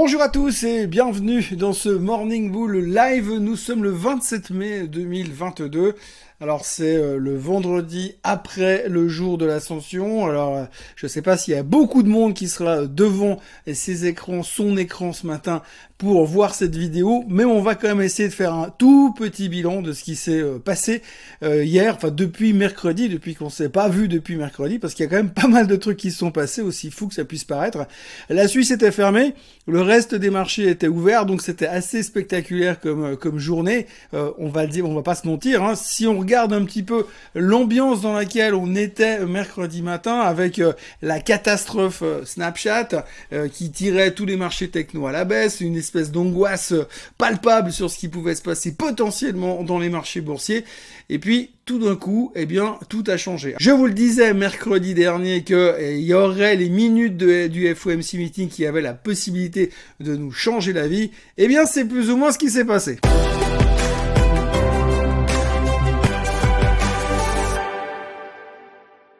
Bonjour à tous et bienvenue dans ce Morning Bull Live. Nous sommes le 27 mai 2022. Alors c'est euh, le vendredi après le jour de l'ascension. Alors euh, je ne sais pas s'il y a beaucoup de monde qui sera devant ses écrans, son écran ce matin pour voir cette vidéo, mais on va quand même essayer de faire un tout petit bilan de ce qui s'est euh, passé hier, enfin depuis mercredi, depuis qu'on s'est pas vu depuis mercredi, parce qu'il y a quand même pas mal de trucs qui se sont passés, aussi fou que ça puisse paraître. La Suisse était fermée, le reste des marchés était ouvert, donc c'était assez spectaculaire comme comme journée. on va le dire, on va pas se mentir. Hein. Si on regarde un petit peu l'ambiance dans laquelle on était mercredi matin avec euh, la catastrophe euh, Snapchat euh, qui tirait tous les marchés techno à la baisse, espèce d'angoisse palpable sur ce qui pouvait se passer potentiellement dans les marchés boursiers. Et puis tout d'un coup, eh bien, tout a changé. Je vous le disais mercredi dernier qu'il y aurait les minutes du FOMC meeting qui avaient la possibilité de nous changer la vie. Eh bien, c'est plus ou moins ce qui s'est passé.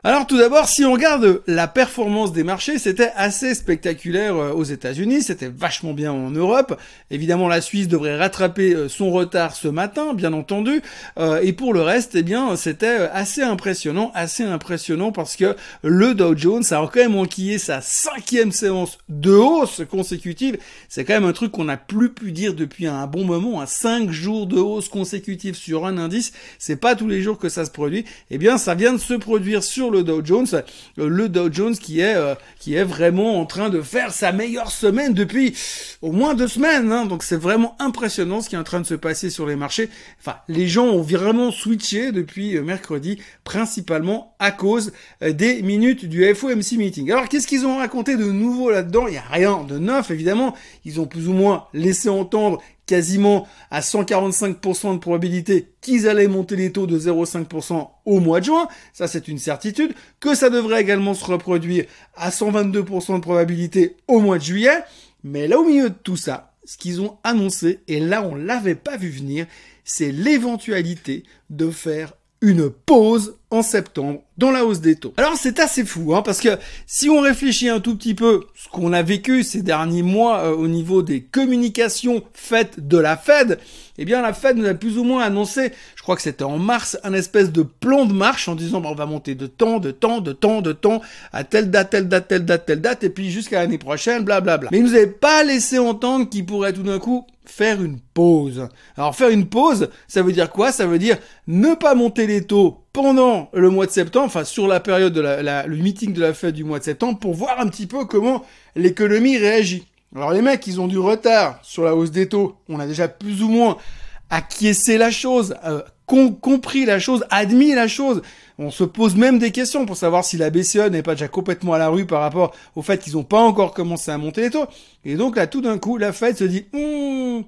Alors tout d'abord, si on regarde la performance des marchés, c'était assez spectaculaire euh, aux États-Unis, c'était vachement bien en Europe. Évidemment, la Suisse devrait rattraper euh, son retard ce matin, bien entendu. Euh, et pour le reste, eh bien, c'était assez impressionnant, assez impressionnant parce que le Dow Jones a quand même enquillé sa cinquième séance de hausse consécutive. C'est quand même un truc qu'on n'a plus pu dire depuis un bon moment. Un cinq jours de hausse consécutive sur un indice, c'est pas tous les jours que ça se produit. Eh bien, ça vient de se produire sur le Dow Jones, euh, le Dow Jones qui est euh, qui est vraiment en train de faire sa meilleure semaine depuis au moins deux semaines. Hein. Donc c'est vraiment impressionnant ce qui est en train de se passer sur les marchés. Enfin, les gens ont vraiment switché depuis euh, mercredi, principalement à cause des minutes du FOMC meeting. Alors qu'est-ce qu'ils ont raconté de nouveau là-dedans? Il y a rien de neuf évidemment. Ils ont plus ou moins laissé entendre quasiment à 145% de probabilité qu'ils allaient monter les taux de 0,5% au mois de juin, ça c'est une certitude, que ça devrait également se reproduire à 122% de probabilité au mois de juillet, mais là au milieu de tout ça, ce qu'ils ont annoncé, et là on l'avait pas vu venir, c'est l'éventualité de faire une pause en septembre dans la hausse des taux. Alors c'est assez fou, hein, parce que si on réfléchit un tout petit peu ce qu'on a vécu ces derniers mois euh, au niveau des communications faites de la Fed, eh bien la Fed nous a plus ou moins annoncé, je crois que c'était en mars, un espèce de plan de marche en disant bah, on va monter de temps, de temps, de temps, de temps, à telle date, telle date, telle date, telle date, et puis jusqu'à l'année prochaine, blablabla. Mais ils nous avaient pas laissé entendre qu'ils pourraient tout d'un coup faire une pause. Alors faire une pause, ça veut dire quoi? Ça veut dire ne pas monter les taux pendant le mois de septembre, enfin sur la période de la, le meeting de la fête du mois de septembre, pour voir un petit peu comment l'économie réagit. Alors les mecs, ils ont du retard sur la hausse des taux. On a déjà plus ou moins acquiescé la chose, euh, compris la chose, admis la chose. On se pose même des questions pour savoir si la BCE n'est pas déjà complètement à la rue par rapport au fait qu'ils n'ont pas encore commencé à monter les taux. Et donc là, tout d'un coup, la Fed se dit, hum,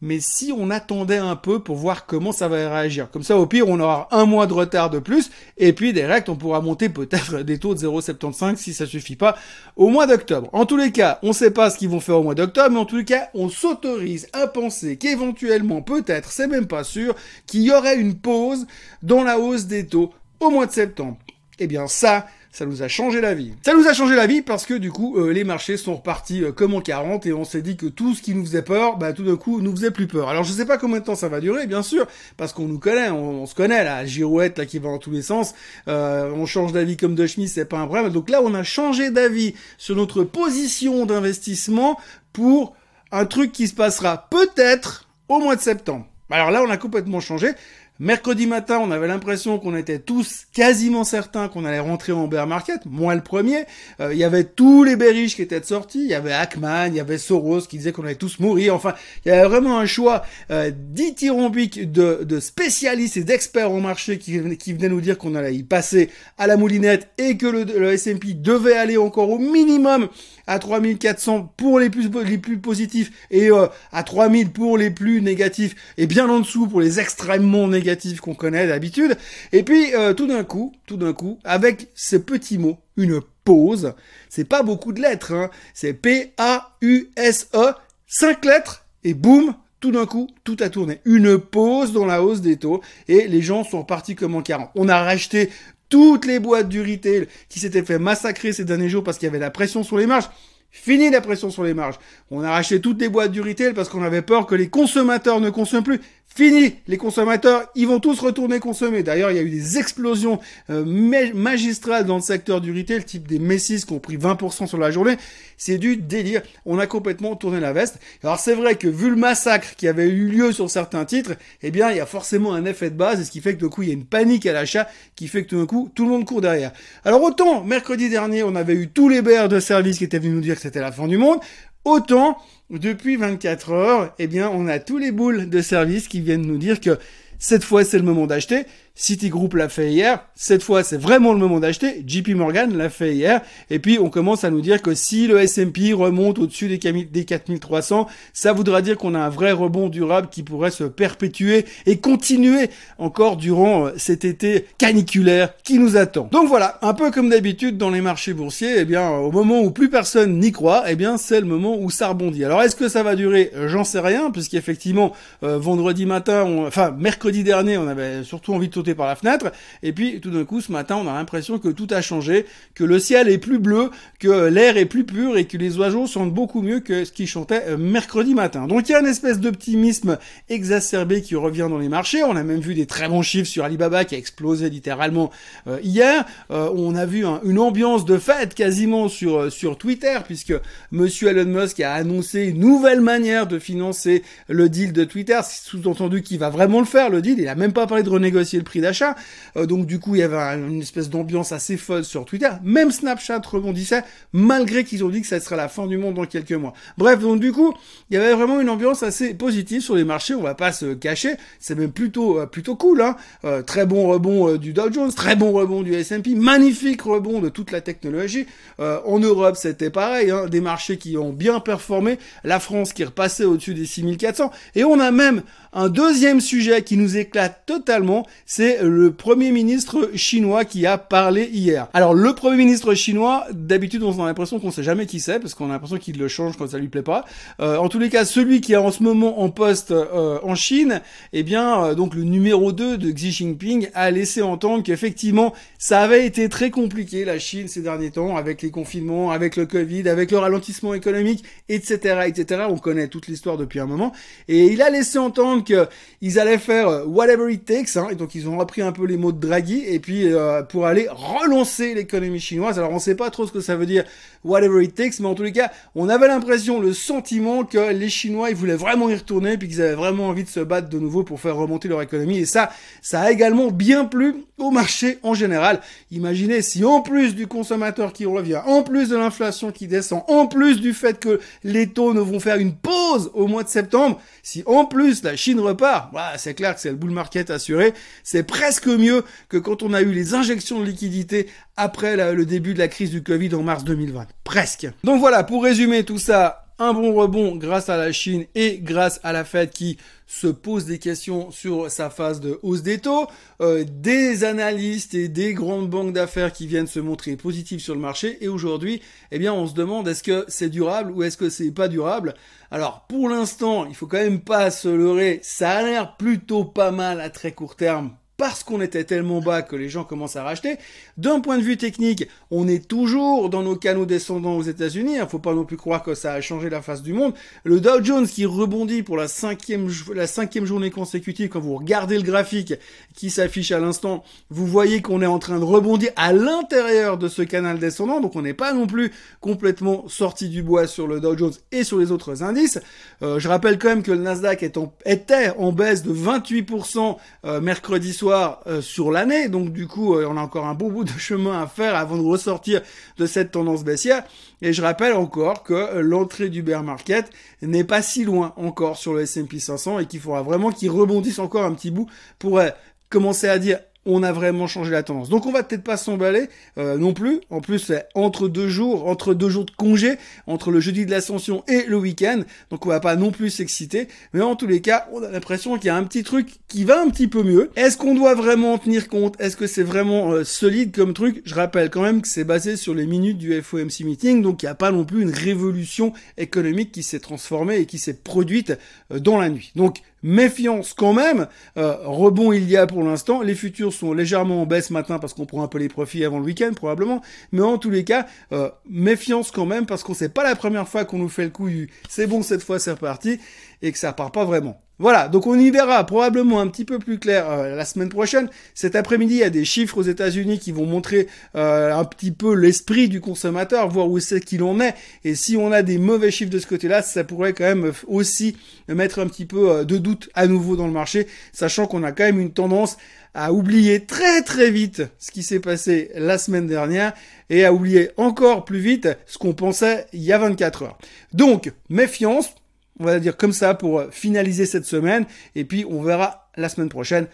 mais si on attendait un peu pour voir comment ça va réagir. Comme ça, au pire, on aura un mois de retard de plus, et puis direct, on pourra monter peut-être des taux de 0,75 si ça suffit pas au mois d'octobre. En tous les cas, on sait pas ce qu'ils vont faire au mois d'octobre, mais en tous les cas, on s'autorise à penser qu'éventuellement, peut-être, c'est même pas sûr, qu'il y aurait une pause dans la hausse des taux au mois de septembre. Eh bien ça, ça nous a changé la vie. Ça nous a changé la vie parce que du coup, euh, les marchés sont repartis euh, comme en 40 et on s'est dit que tout ce qui nous faisait peur, bah tout d'un coup, nous faisait plus peur. Alors je sais pas combien de temps ça va durer, bien sûr, parce qu'on nous connaît, on, se connaît, la girouette là qui va dans tous les sens, euh, on change d'avis comme de chemise, c'est pas un problème. Donc là, on a changé d'avis sur notre position d'investissement pour un truc qui se passera peut-être au mois de septembre. Alors là, on a complètement changé. Mercredi matin, on avait l'impression qu'on était tous quasiment certains qu'on allait rentrer en bear market, moi le premier. Euh, il y avait tous les bearish qui étaient sortis, il y avait Ackman, il y avait Soros qui disait qu'on allait tous mourir. Enfin, il y avait vraiment un choix euh, de, de spécialistes et d'experts en marché qui, qui venaient nous dire qu'on allait y passer à la moulinette et que le, le S&P devait aller encore au minimum à 3400 pour les plus, les plus positifs et euh, à 3000 pour les plus négatifs et bien en dessous pour les extrêmement négatifs qu'on connaît d'habitude. Et puis euh, tout d'un coup, tout d'un coup, avec ce petit mot, une pause, c'est pas beaucoup de lettres, hein, c'est P-A-U-S-E, 5 lettres et boum, tout d'un coup, tout a tourné. Une pause dans la hausse des taux et les gens sont repartis comme en 40. On a racheté toutes les boîtes du retail qui s'étaient fait massacrer ces derniers jours parce qu'il y avait la pression sur les marges, Fini la pression sur les marges. On a racheté toutes les boîtes du retail parce qu'on avait peur que les consommateurs ne consomment plus. Fini Les consommateurs, ils vont tous retourner consommer. D'ailleurs, il y a eu des explosions euh, magistrales dans le secteur du retail, type des Messis qui ont pris 20% sur la journée. C'est du délire. On a complètement tourné la veste. Alors c'est vrai que vu le massacre qui avait eu lieu sur certains titres, eh bien, il y a forcément un effet de base, et ce qui fait que d'un coup, il y a une panique à l'achat, qui fait que tout d'un coup, tout le monde court derrière. Alors autant, mercredi dernier, on avait eu tous les bears de service qui étaient venus nous dire que c'était la fin du monde, autant depuis 24 heures, eh bien, on a tous les boules de service qui viennent nous dire que cette fois, c'est le moment d'acheter. Citigroup l'a fait hier. Cette fois, c'est vraiment le moment d'acheter. JP Morgan l'a fait hier. Et puis, on commence à nous dire que si le S&P remonte au-dessus des 4300, ça voudra dire qu'on a un vrai rebond durable qui pourrait se perpétuer et continuer encore durant euh, cet été caniculaire qui nous attend. Donc voilà, un peu comme d'habitude dans les marchés boursiers, eh bien, au moment où plus personne n'y croit, eh bien, c'est le moment où ça rebondit. Alors, est-ce que ça va durer? J'en sais rien, puisqu'effectivement, euh, vendredi matin, enfin, mercredi dernier, on avait surtout envie de par la fenêtre. Et puis tout d'un coup, ce matin, on a l'impression que tout a changé, que le ciel est plus bleu, que l'air est plus pur et que les oiseaux sentent beaucoup mieux que ce qui chantait euh, mercredi matin. Donc il y a une espèce d'optimisme exacerbé qui revient dans les marchés. On a même vu des très bons chiffres sur Alibaba qui a explosé littéralement euh, hier. Euh, on a vu une ambiance de fête quasiment sur sur Twitter puisque Monsieur Elon Musk a annoncé une nouvelle manière de financer le deal de Twitter. Sous-entendu qu'il va vraiment le faire le deal. Il a même pas parlé de renégocier le prix d'achat. Euh, donc du coup, il y avait une espèce d'ambiance assez folle sur Twitter. Même Snapchat rebondissait, malgré qu'ils ont dit que ça serait la fin du monde dans quelques mois. Bref, donc du coup, il y avait vraiment une ambiance assez positive sur les marchés. On va pas se cacher. C'est même plutôt euh, plutôt cool. Hein. Euh, très bon rebond du Dow Jones, très bon rebond du S&P, magnifique rebond de toute la technologie. en Europe, c'était pareil. Hein. Des marchés qui ont bien performé. La France qui repassée au-dessus des 6400. Et on a même un deuxième sujet qui nous éclate totalement, c'est le Premier ministre chinois qui a parlé hier. Alors le Premier ministre chinois, d'habitude on a l'impression qu'on sait jamais qui c'est, parce qu'on a l'impression qu'il le change quand ça lui plaît pas. Euh, en tous les cas, celui qui est en ce moment en poste euh, en Chine, eh bien euh, donc le numéro 2 de Xi Jinping a laissé entendre qu'effectivement ça avait été très compliqué la Chine ces derniers temps, avec les confinements, avec le Covid, avec le ralentissement économique, etc., etc. On connaît toute l'histoire depuis un moment, et il a laissé entendre qu'ils allaient faire euh, whatever it takes, hein, et donc ils ont repris un peu les mots de Draghi, et puis euh, pour aller relancer l'économie chinoise. Alors on sait pas trop ce que ça veut dire whatever it takes, mais en tous les cas, on avait l'impression, le sentiment que les Chinois, ils voulaient vraiment y retourner, puis qu'ils avaient vraiment envie de se battre de nouveau pour faire remonter leur économie, et ça, ça a également bien plu au marché en général. Imaginez si en plus du consommateur qui revient, en plus de l'inflation qui descend, en plus du fait que les taux ne vont faire une pause au mois de septembre, si en plus la Chine repart, voilà, c'est clair que c'est le bull market assuré, presque mieux que quand on a eu les injections de liquidités après le début de la crise du Covid en mars 2020. Presque. Donc voilà, pour résumer tout ça, un bon rebond grâce à la Chine et grâce à la Fed qui se pose des questions sur sa phase de hausse des taux, euh, des analystes et des grandes banques d'affaires qui viennent se montrer positifs sur le marché et aujourd'hui, eh bien, on se demande est-ce que c'est durable ou est-ce que c'est pas durable? Alors, pour l'instant, il faut quand même pas se leurrer, ça a l'air plutôt pas mal à très court terme parce qu'on était tellement bas que les gens commencent à racheter. D'un point de vue technique, on est toujours dans nos canaux descendants aux États-Unis. Il hein. faut pas non plus croire que ça a changé la face du monde. Le Dow Jones qui rebondit pour la cinquième, la cinquième journée consécutive, quand vous regardez le graphique qui s'affiche à l'instant, vous voyez qu'on est en train de rebondir à l'intérieur de ce canal descendant. Donc on n'est pas non plus complètement sorti du bois sur le Dow Jones et sur les autres indices. Euh, je rappelle quand même que le Nasdaq était en baisse de 28% euh, mercredi soir euh, sur l'année. Donc du coup, euh, on a encore un beau bout de chemin à faire avant de ressortir de cette tendance baissière. Et je rappelle encore que euh, l'entrée du bear market n'est pas si loin encore sur le S&P 500 et qu'il faudra vraiment qu'il rebondisse encore un petit bout pour commencer à dire on a vraiment changé la tendance. Donc on va peut-être pas s'emballer euh, non plus. En plus, entre deux jours, entre deux jours de congé, entre le jeudi de l'ascension et le week-end. Donc on va pas non plus s'exciter. Mais en tous les cas, on a l'impression qu'il y a un petit truc qui va un petit peu mieux. Est-ce qu'on doit vraiment en tenir compte? Est-ce que c'est vraiment euh, solide comme truc? Je rappelle quand même que c'est basé sur les minutes du FOMC meeting, donc il n'y a pas non plus une révolution économique qui s'est transformée et qui s'est produite euh, dans la nuit. Donc méfiance quand même. Euh, rebond il y a pour l'instant. Les futurs sont légèrement en baisse maintenant parce qu'on prend un peu les profits avant le week-end probablement. Mais en tous les cas, euh, méfiance quand même parce qu'on sait pas la première fois qu'on nous fait le coup c'est bon cette fois c'est reparti et que ça part pas vraiment. Voilà, donc on y verra probablement un petit peu plus clair euh, la semaine prochaine. Cet après-midi, il y a des chiffres aux États-Unis qui vont montrer euh, un petit peu l'esprit du consommateur, voir où c'est qu'il en est. Et si on a des mauvais chiffres de ce côté-là, ça pourrait quand même aussi mettre un petit peu euh, de doute à nouveau dans le marché, sachant qu'on a quand même une tendance à oublier très très vite ce qui s'est passé la semaine dernière et à oublier encore plus vite ce qu'on pensait il y a 24 heures. Donc, méfiance, on va dire comme ça pour euh, finaliser cette semaine. Et puis on verra la semaine prochaine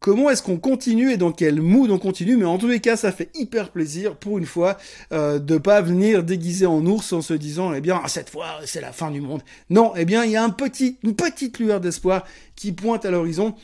comment est-ce qu'on continue et dans quel mood on continue. Mais en tous les cas, ça fait hyper plaisir pour une fois euh, de pas venir déguisé en ours en se disant eh bien cette fois c'est la fin du monde. Non, eh bien il y a un petit, une petite lueur d'espoir qui pointe à l'horizon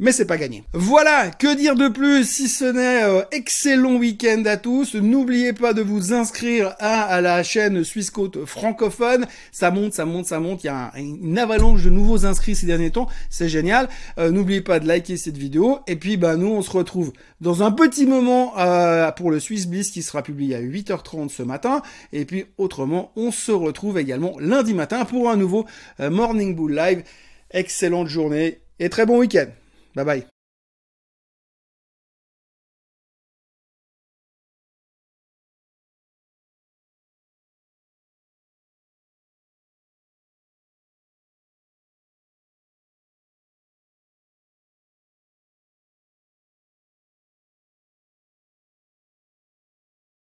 mais c'est pas gagné. Voilà, que dire de plus si ce n'est euh, excellent week-end à tous. N'oubliez pas de vous inscrire à, la chaîne Suisse Côte francophone. Ça monte, ça monte, ça monte. Il y a une avalanche de nouveaux inscrits ces derniers temps. C'est génial. Euh, n'oubliez pas de liker cette vidéo. Et puis, bah, nous, on se retrouve dans un petit moment euh, pour le Swiss Bliss qui sera publié à 8h30 ce matin. Et puis, autrement, on se retrouve également lundi matin pour un nouveau Morning Bull Live. Excellente journée et très bon week-end. Bye bye.